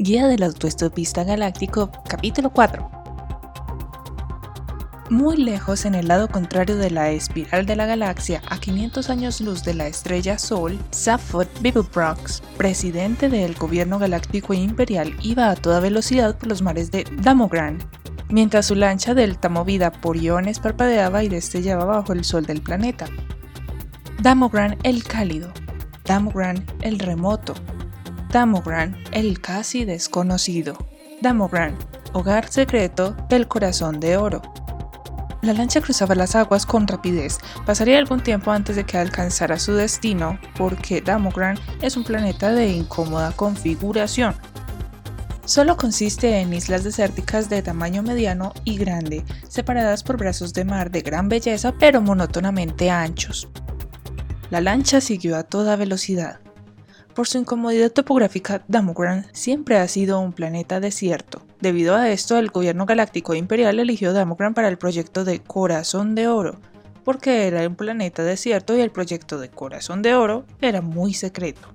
Guía del Autoestopista Galáctico, capítulo 4. Muy lejos en el lado contrario de la espiral de la galaxia, a 500 años luz de la estrella Sol, Safford Beeblebrox, presidente del gobierno galáctico e imperial, iba a toda velocidad por los mares de Damogran, mientras su lancha delta movida por iones parpadeaba y destellaba bajo el sol del planeta. Damogran el cálido, Damogran el remoto, Damogran el casi desconocido, Damogran, hogar secreto del corazón de oro. La lancha cruzaba las aguas con rapidez. Pasaría algún tiempo antes de que alcanzara su destino, porque Damogran es un planeta de incómoda configuración. Solo consiste en islas desérticas de tamaño mediano y grande, separadas por brazos de mar de gran belleza pero monótonamente anchos. La lancha siguió a toda velocidad. Por su incomodidad topográfica, Damogran siempre ha sido un planeta desierto. Debido a esto, el gobierno galáctico imperial eligió Damogran para el proyecto de Corazón de Oro, porque era un planeta desierto y el proyecto de Corazón de Oro era muy secreto.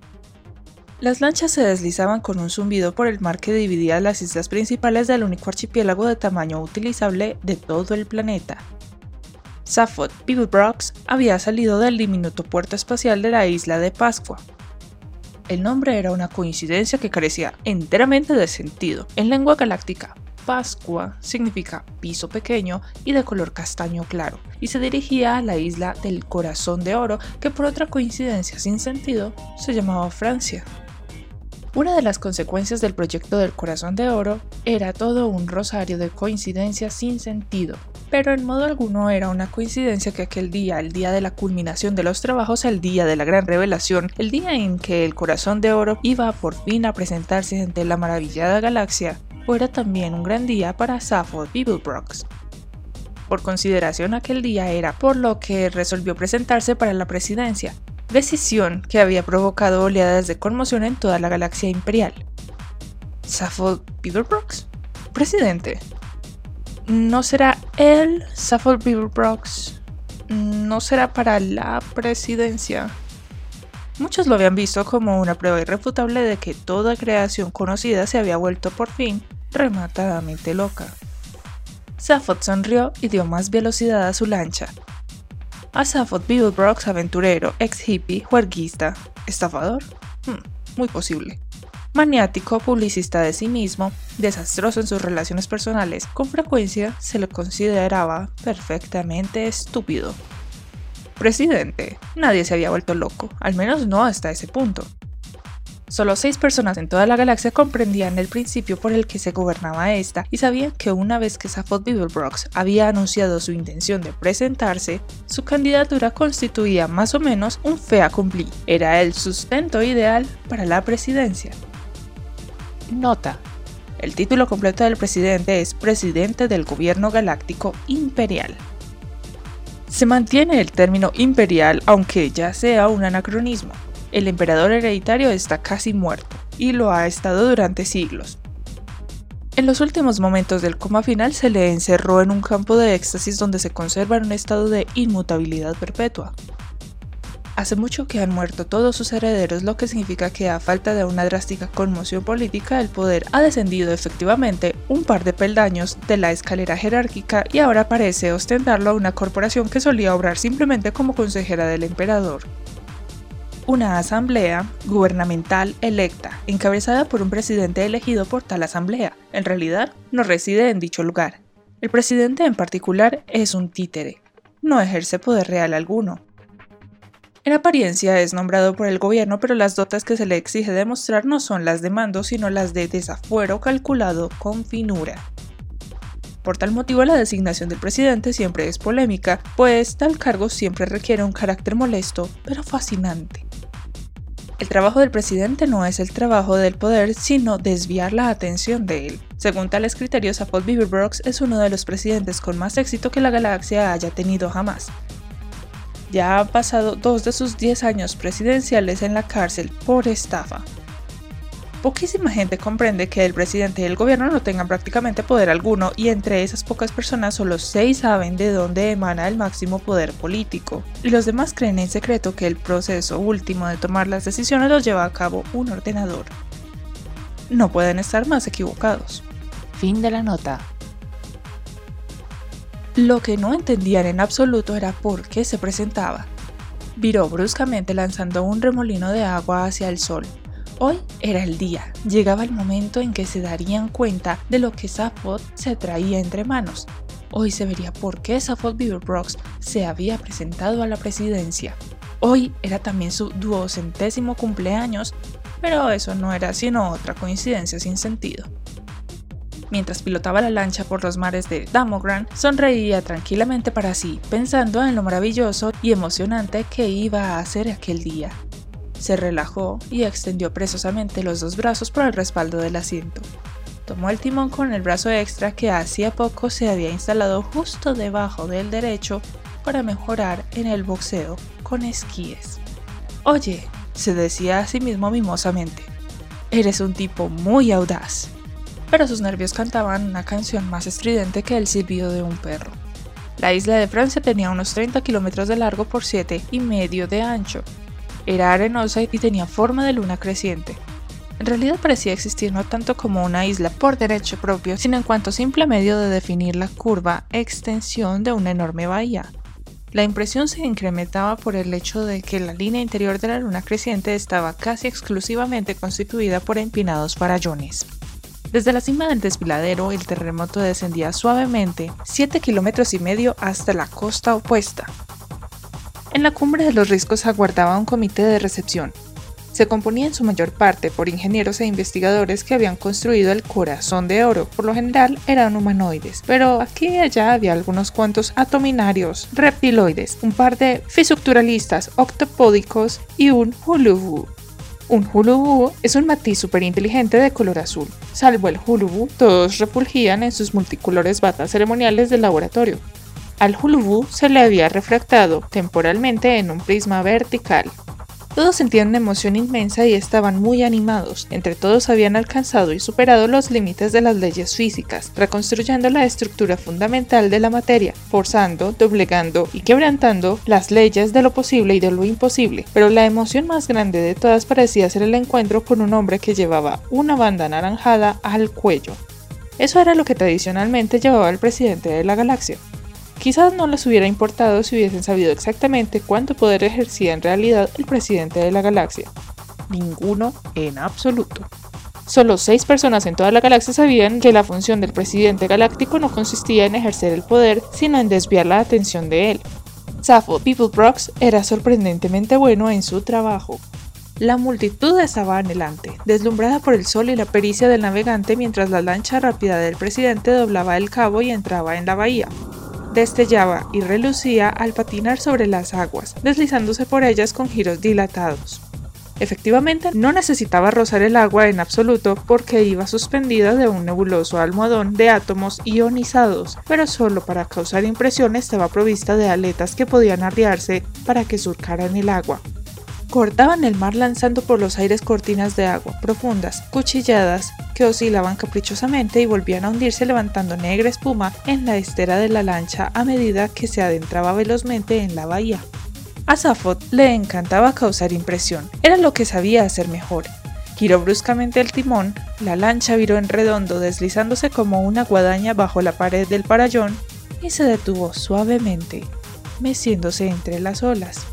Las lanchas se deslizaban con un zumbido por el mar que dividía las islas principales del único archipiélago de tamaño utilizable de todo el planeta, Safford Beeblebrox había salido del diminuto puerto espacial de la isla de Pascua. El nombre era una coincidencia que carecía enteramente de sentido. En lengua galáctica, Pascua significa piso pequeño y de color castaño claro, y se dirigía a la isla del Corazón de Oro, que por otra coincidencia sin sentido se llamaba Francia. Una de las consecuencias del proyecto del Corazón de Oro era todo un rosario de coincidencias sin sentido, pero en modo alguno era una coincidencia que aquel día, el día de la culminación de los trabajos, el día de la gran revelación, el día en que el Corazón de Oro iba por fin a presentarse ante la maravillada galaxia, fuera también un gran día para Sappho Beeblebrox. Por consideración aquel día era por lo que resolvió presentarse para la presidencia, decisión que había provocado oleadas de conmoción en toda la galaxia imperial. ¿Saffold Beaverbrox? Presidente. ¿No será él, Saffold Beaverbrox? ¿No será para la presidencia? Muchos lo habían visto como una prueba irrefutable de que toda creación conocida se había vuelto por fin rematadamente loca. Safford sonrió y dio más velocidad a su lancha, a Safford aventurero, ex hippie, juerguista, estafador, hmm, muy posible. Maniático, publicista de sí mismo, desastroso en sus relaciones personales, con frecuencia se le consideraba perfectamente estúpido. Presidente, nadie se había vuelto loco, al menos no hasta ese punto. Solo seis personas en toda la galaxia comprendían el principio por el que se gobernaba esta y sabían que una vez que Safford Beeblebrox había anunciado su intención de presentarse, su candidatura constituía más o menos un fe a cumplir. Era el sustento ideal para la presidencia. Nota. El título completo del presidente es Presidente del Gobierno Galáctico Imperial. Se mantiene el término imperial aunque ya sea un anacronismo el emperador hereditario está casi muerto, y lo ha estado durante siglos. En los últimos momentos del coma final se le encerró en un campo de éxtasis donde se conserva en un estado de inmutabilidad perpetua. Hace mucho que han muerto todos sus herederos, lo que significa que a falta de una drástica conmoción política, el poder ha descendido efectivamente un par de peldaños de la escalera jerárquica y ahora parece ostentarlo una corporación que solía obrar simplemente como consejera del emperador una asamblea gubernamental electa, encabezada por un presidente elegido por tal asamblea. En realidad, no reside en dicho lugar. El presidente en particular es un títere. No ejerce poder real alguno. En apariencia es nombrado por el gobierno, pero las dotas que se le exige demostrar no son las de mando, sino las de desafuero calculado con finura. Por tal motivo la designación del presidente siempre es polémica, pues tal cargo siempre requiere un carácter molesto, pero fascinante. El trabajo del presidente no es el trabajo del poder, sino desviar la atención de él. Según tales criterios, Paul Beaverbrox es uno de los presidentes con más éxito que la galaxia haya tenido jamás. Ya han pasado dos de sus 10 años presidenciales en la cárcel por estafa. Poquísima gente comprende que el presidente y el gobierno no tengan prácticamente poder alguno y entre esas pocas personas solo seis saben de dónde emana el máximo poder político. Y los demás creen en secreto que el proceso último de tomar las decisiones lo lleva a cabo un ordenador. no pueden estar más equivocados. Fin de la nota. Lo que no entendían en absoluto era por qué se presentaba. Viró bruscamente lanzando un remolino de agua hacia el sol. Hoy era el día, llegaba el momento en que se darían cuenta de lo que Safot se traía entre manos. Hoy se vería por qué Safot Beaverbrox se había presentado a la presidencia. Hoy era también su duocentésimo cumpleaños, pero eso no era sino otra coincidencia sin sentido. Mientras pilotaba la lancha por los mares de Damogran, sonreía tranquilamente para sí, pensando en lo maravilloso y emocionante que iba a hacer aquel día. Se relajó y extendió presosamente los dos brazos por el respaldo del asiento. Tomó el timón con el brazo extra que hacía poco se había instalado justo debajo del derecho para mejorar en el boxeo con esquíes. Oye, se decía a sí mismo mimosamente, eres un tipo muy audaz pero sus nervios cantaban una canción más estridente que el silbido de un perro. La isla de Francia tenía unos 30 kilómetros de largo por 7 y medio de ancho. Era arenosa y tenía forma de luna creciente. En realidad parecía existir no tanto como una isla por derecho propio, sino en cuanto simple medio de definir la curva extensión de una enorme bahía. La impresión se incrementaba por el hecho de que la línea interior de la luna creciente estaba casi exclusivamente constituida por empinados farallones. Desde la cima del desfiladero, el terremoto descendía suavemente 7 kilómetros y medio hasta la costa opuesta. En la cumbre de los riscos aguardaba un comité de recepción. Se componía en su mayor parte por ingenieros e investigadores que habían construido el corazón de oro. Por lo general eran humanoides, pero aquí y allá había algunos cuantos atominarios, reptiloides, un par de fisucturalistas octopódicos y un hulubu, un hulubu es un matiz superinteligente de color azul. Salvo el hulubu, todos repulgían en sus multicolores batas ceremoniales del laboratorio. Al hulubu se le había refractado temporalmente en un prisma vertical. Todos sentían una emoción inmensa y estaban muy animados. Entre todos habían alcanzado y superado los límites de las leyes físicas, reconstruyendo la estructura fundamental de la materia, forzando, doblegando y quebrantando las leyes de lo posible y de lo imposible. Pero la emoción más grande de todas parecía ser el encuentro con un hombre que llevaba una banda anaranjada al cuello. Eso era lo que tradicionalmente llevaba el presidente de la galaxia. Quizás no les hubiera importado si hubiesen sabido exactamente cuánto poder ejercía en realidad el presidente de la galaxia. Ninguno en absoluto. Solo seis personas en toda la galaxia sabían que la función del presidente galáctico no consistía en ejercer el poder, sino en desviar la atención de él. Safo Peoplebrox era sorprendentemente bueno en su trabajo. La multitud estaba anhelante, deslumbrada por el sol y la pericia del navegante mientras la lancha rápida del presidente doblaba el cabo y entraba en la bahía destellaba y relucía al patinar sobre las aguas, deslizándose por ellas con giros dilatados. Efectivamente, no necesitaba rozar el agua en absoluto porque iba suspendida de un nebuloso almohadón de átomos ionizados, pero solo para causar impresión estaba provista de aletas que podían arriarse para que surcaran el agua. Cortaban el mar lanzando por los aires cortinas de agua profundas, cuchilladas, que oscilaban caprichosamente y volvían a hundirse levantando negra espuma en la estera de la lancha a medida que se adentraba velozmente en la bahía. A Safot le encantaba causar impresión, era lo que sabía hacer mejor. Giró bruscamente el timón, la lancha viró en redondo deslizándose como una guadaña bajo la pared del parallón y se detuvo suavemente, meciéndose entre las olas.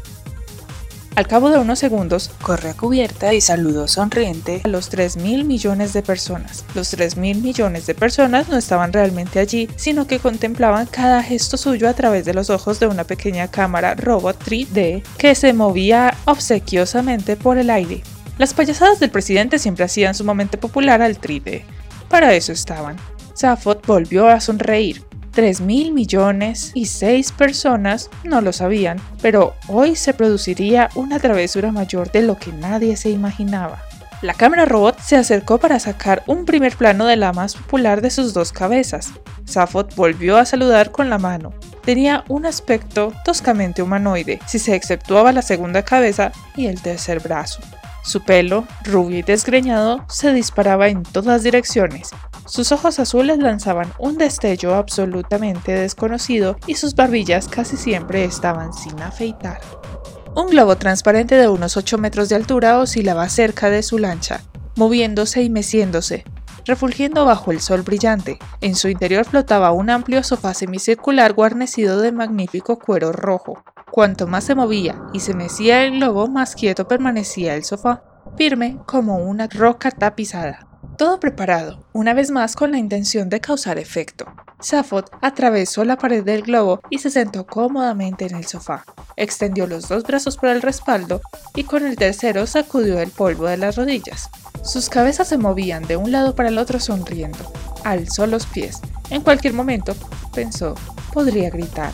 Al cabo de unos segundos, corrió a cubierta y saludó sonriente a los 3 mil millones de personas. Los 3 mil millones de personas no estaban realmente allí, sino que contemplaban cada gesto suyo a través de los ojos de una pequeña cámara robot 3D que se movía obsequiosamente por el aire. Las payasadas del presidente siempre hacían sumamente popular al 3D. Para eso estaban. Safot volvió a sonreír, 3 mil millones y 6 personas no lo sabían, pero hoy se produciría una travesura mayor de lo que nadie se imaginaba. La cámara robot se acercó para sacar un primer plano de la más popular de sus dos cabezas. Safot volvió a saludar con la mano. Tenía un aspecto toscamente humanoide, si se exceptuaba la segunda cabeza y el tercer brazo. Su pelo, rubio y desgreñado, se disparaba en todas direcciones, sus ojos azules lanzaban un destello absolutamente desconocido y sus barbillas casi siempre estaban sin afeitar. Un globo transparente de unos 8 metros de altura oscilaba cerca de su lancha. moviéndose y meciéndose, refulgiendo bajo el sol brillante. En su interior flotaba un amplio sofá semicircular guarnecido de magnífico cuero rojo. Cuanto más se movía y se mecía el globo, más quieto permanecía el sofá, firme como una roca tapizada. Todo preparado, una vez más con la intención de causar efecto. Safot atravesó la pared del globo y se sentó cómodamente en el sofá. Extendió los dos brazos por el respaldo y con el tercero sacudió el polvo de las rodillas. Sus cabezas se movían de un lado para el otro sonriendo. Alzó los pies. En cualquier momento, pensó, podría gritar.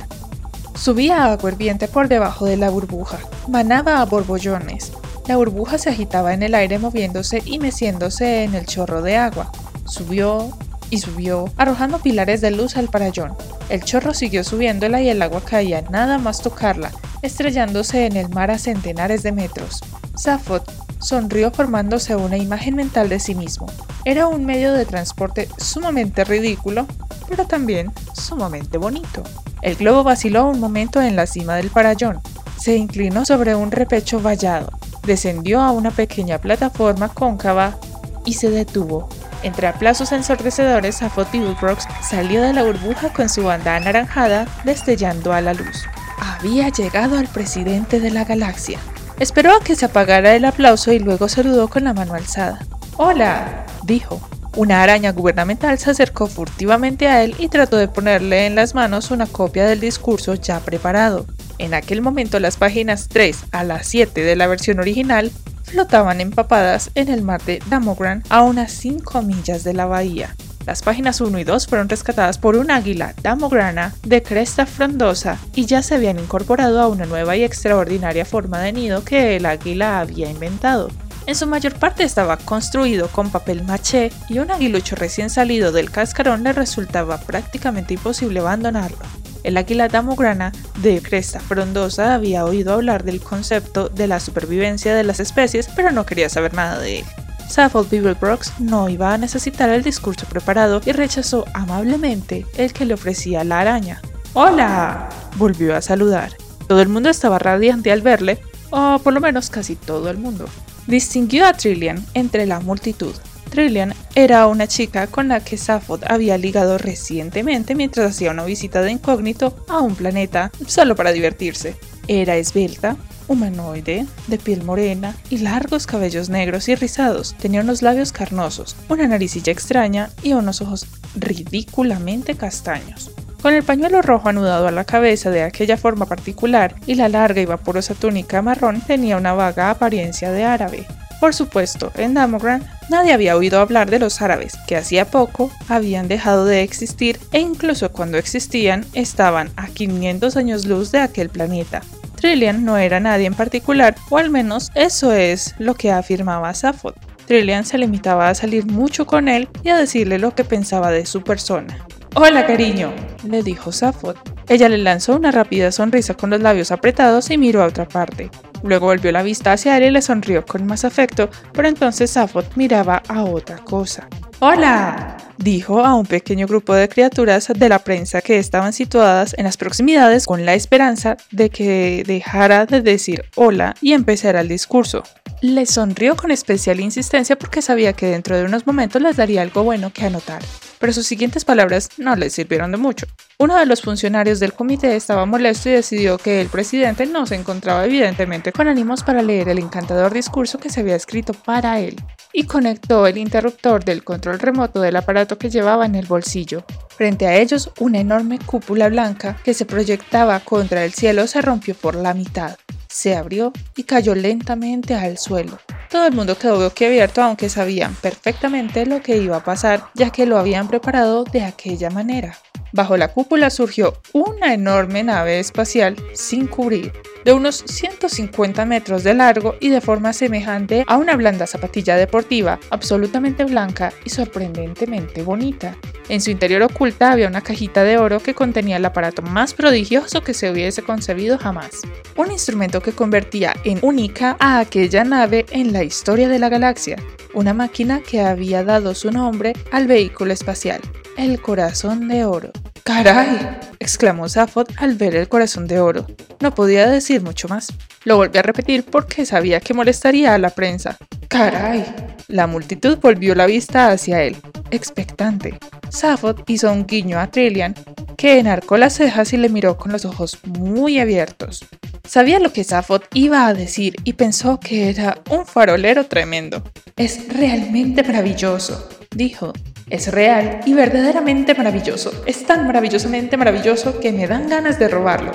Subía agua hirviente por debajo de la burbuja. Manaba a borbollones. La burbuja se agitaba en el aire moviéndose y meciéndose en el chorro de agua. Subió y subió, arrojando pilares de luz al parayón. El chorro siguió subiéndola y el agua caía nada más tocarla, estrellándose en el mar a centenares de metros. Safot sonrió formándose una imagen mental de sí mismo. Era un medio de transporte sumamente ridículo, pero también sumamente bonito. El globo vaciló un momento en la cima del parayón. Se inclinó sobre un repecho vallado descendió a una pequeña plataforma cóncava y se detuvo. Entre aplausos ensordecedores, Afot Brooks salió de la burbuja con su banda anaranjada destellando a la luz. Había llegado al presidente de la galaxia. Esperó a que se apagara el aplauso y luego saludó con la mano alzada. Hola, dijo. Una araña gubernamental se acercó furtivamente a él y trató de ponerle en las manos una copia del discurso ya preparado. En aquel momento las páginas 3 a las 7 de la versión original flotaban empapadas en el mar de Damogran a unas 5 millas de la bahía. Las páginas 1 y 2 fueron rescatadas por un águila damograna de cresta frondosa y ya se habían incorporado a una nueva y extraordinaria forma de nido que el águila había inventado. En su mayor parte estaba construido con papel maché y un aguilucho recién salido del cascarón le resultaba prácticamente imposible abandonarlo. El águila damograna de cresta frondosa había oído hablar del concepto de la supervivencia de las especies, pero no quería saber nada de él. Saffold Beaverbrox no iba a necesitar el discurso preparado y rechazó amablemente el que le ofrecía la araña. ¡Hola! volvió a saludar. Todo el mundo estaba radiante al verle, o por lo menos casi todo el mundo. Distinguió a Trillian entre la multitud. Trillian era una chica con la que Safod había ligado recientemente mientras hacía una visita de incógnito a un planeta solo para divertirse. Era esbelta, humanoide, de piel morena y largos cabellos negros y rizados. Tenía unos labios carnosos, una naricilla extraña y unos ojos ridículamente castaños. Con el pañuelo rojo anudado a la cabeza de aquella forma particular y la larga y vaporosa túnica marrón tenía una vaga apariencia de árabe. Por supuesto, en Damogran nadie había oído hablar de los árabes, que hacía poco habían dejado de existir e incluso cuando existían estaban a 500 años luz de aquel planeta. Trillian no era nadie en particular, o al menos eso es lo que afirmaba Safot. Trillian se limitaba a salir mucho con él y a decirle lo que pensaba de su persona. Hola, cariño, le dijo Safot. Ella le lanzó una rápida sonrisa con los labios apretados y miró a otra parte. Luego volvió la vista hacia él y le sonrió con más afecto, pero entonces Safot miraba a otra cosa. ¡Hola! dijo a un pequeño grupo de criaturas de la prensa que estaban situadas en las proximidades con la esperanza de que dejara de decir hola y empezara el discurso. Le sonrió con especial insistencia porque sabía que dentro de unos momentos les daría algo bueno que anotar pero sus siguientes palabras no le sirvieron de mucho. Uno de los funcionarios del comité estaba molesto y decidió que el presidente no se encontraba evidentemente con ánimos para leer el encantador discurso que se había escrito para él, y conectó el interruptor del control remoto del aparato que llevaba en el bolsillo. Frente a ellos, una enorme cúpula blanca que se proyectaba contra el cielo se rompió por la mitad se abrió y cayó lentamente al suelo. Todo el mundo quedó boquiabierto aunque sabían perfectamente lo que iba a pasar, ya que lo habían preparado de aquella manera. Bajo la cúpula surgió una enorme nave espacial sin cubrir, de unos 150 metros de largo y de forma semejante a una blanda zapatilla deportiva, absolutamente blanca y sorprendentemente bonita. En su interior oculta había una cajita de oro que contenía el aparato más prodigioso que se hubiese concebido jamás. Un instrumento que convertía en única a aquella nave en la historia de la galaxia. Una máquina que había dado su nombre al vehículo espacial, el corazón de oro. ¡Caray! exclamó Safot al ver el corazón de oro. No podía decir mucho más. Lo volví a repetir porque sabía que molestaría a la prensa. ¡Caray! La multitud volvió la vista hacia él, expectante. Safot hizo un guiño a Trillian, que enarcó las cejas y le miró con los ojos muy abiertos. Sabía lo que Safot iba a decir y pensó que era un farolero tremendo. Es realmente maravilloso, dijo. Es real y verdaderamente maravilloso. Es tan maravillosamente maravilloso que me dan ganas de robarlo.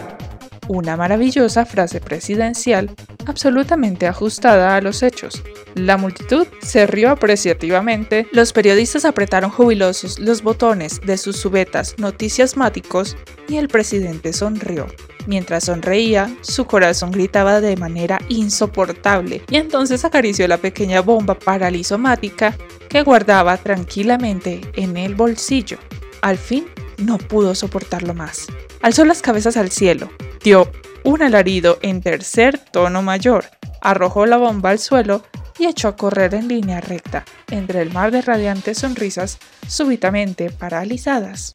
Una maravillosa frase presidencial absolutamente ajustada a los hechos. La multitud se rió apreciativamente, los periodistas apretaron jubilosos los botones de sus subetas noticiasmáticos y el presidente sonrió. Mientras sonreía, su corazón gritaba de manera insoportable y entonces acarició la pequeña bomba paralizomática que guardaba tranquilamente en el bolsillo. Al fin, no pudo soportarlo más. Alzó las cabezas al cielo, dio un alarido en tercer tono mayor, arrojó la bomba al suelo y echó a correr en línea recta entre el mar de radiantes sonrisas súbitamente paralizadas.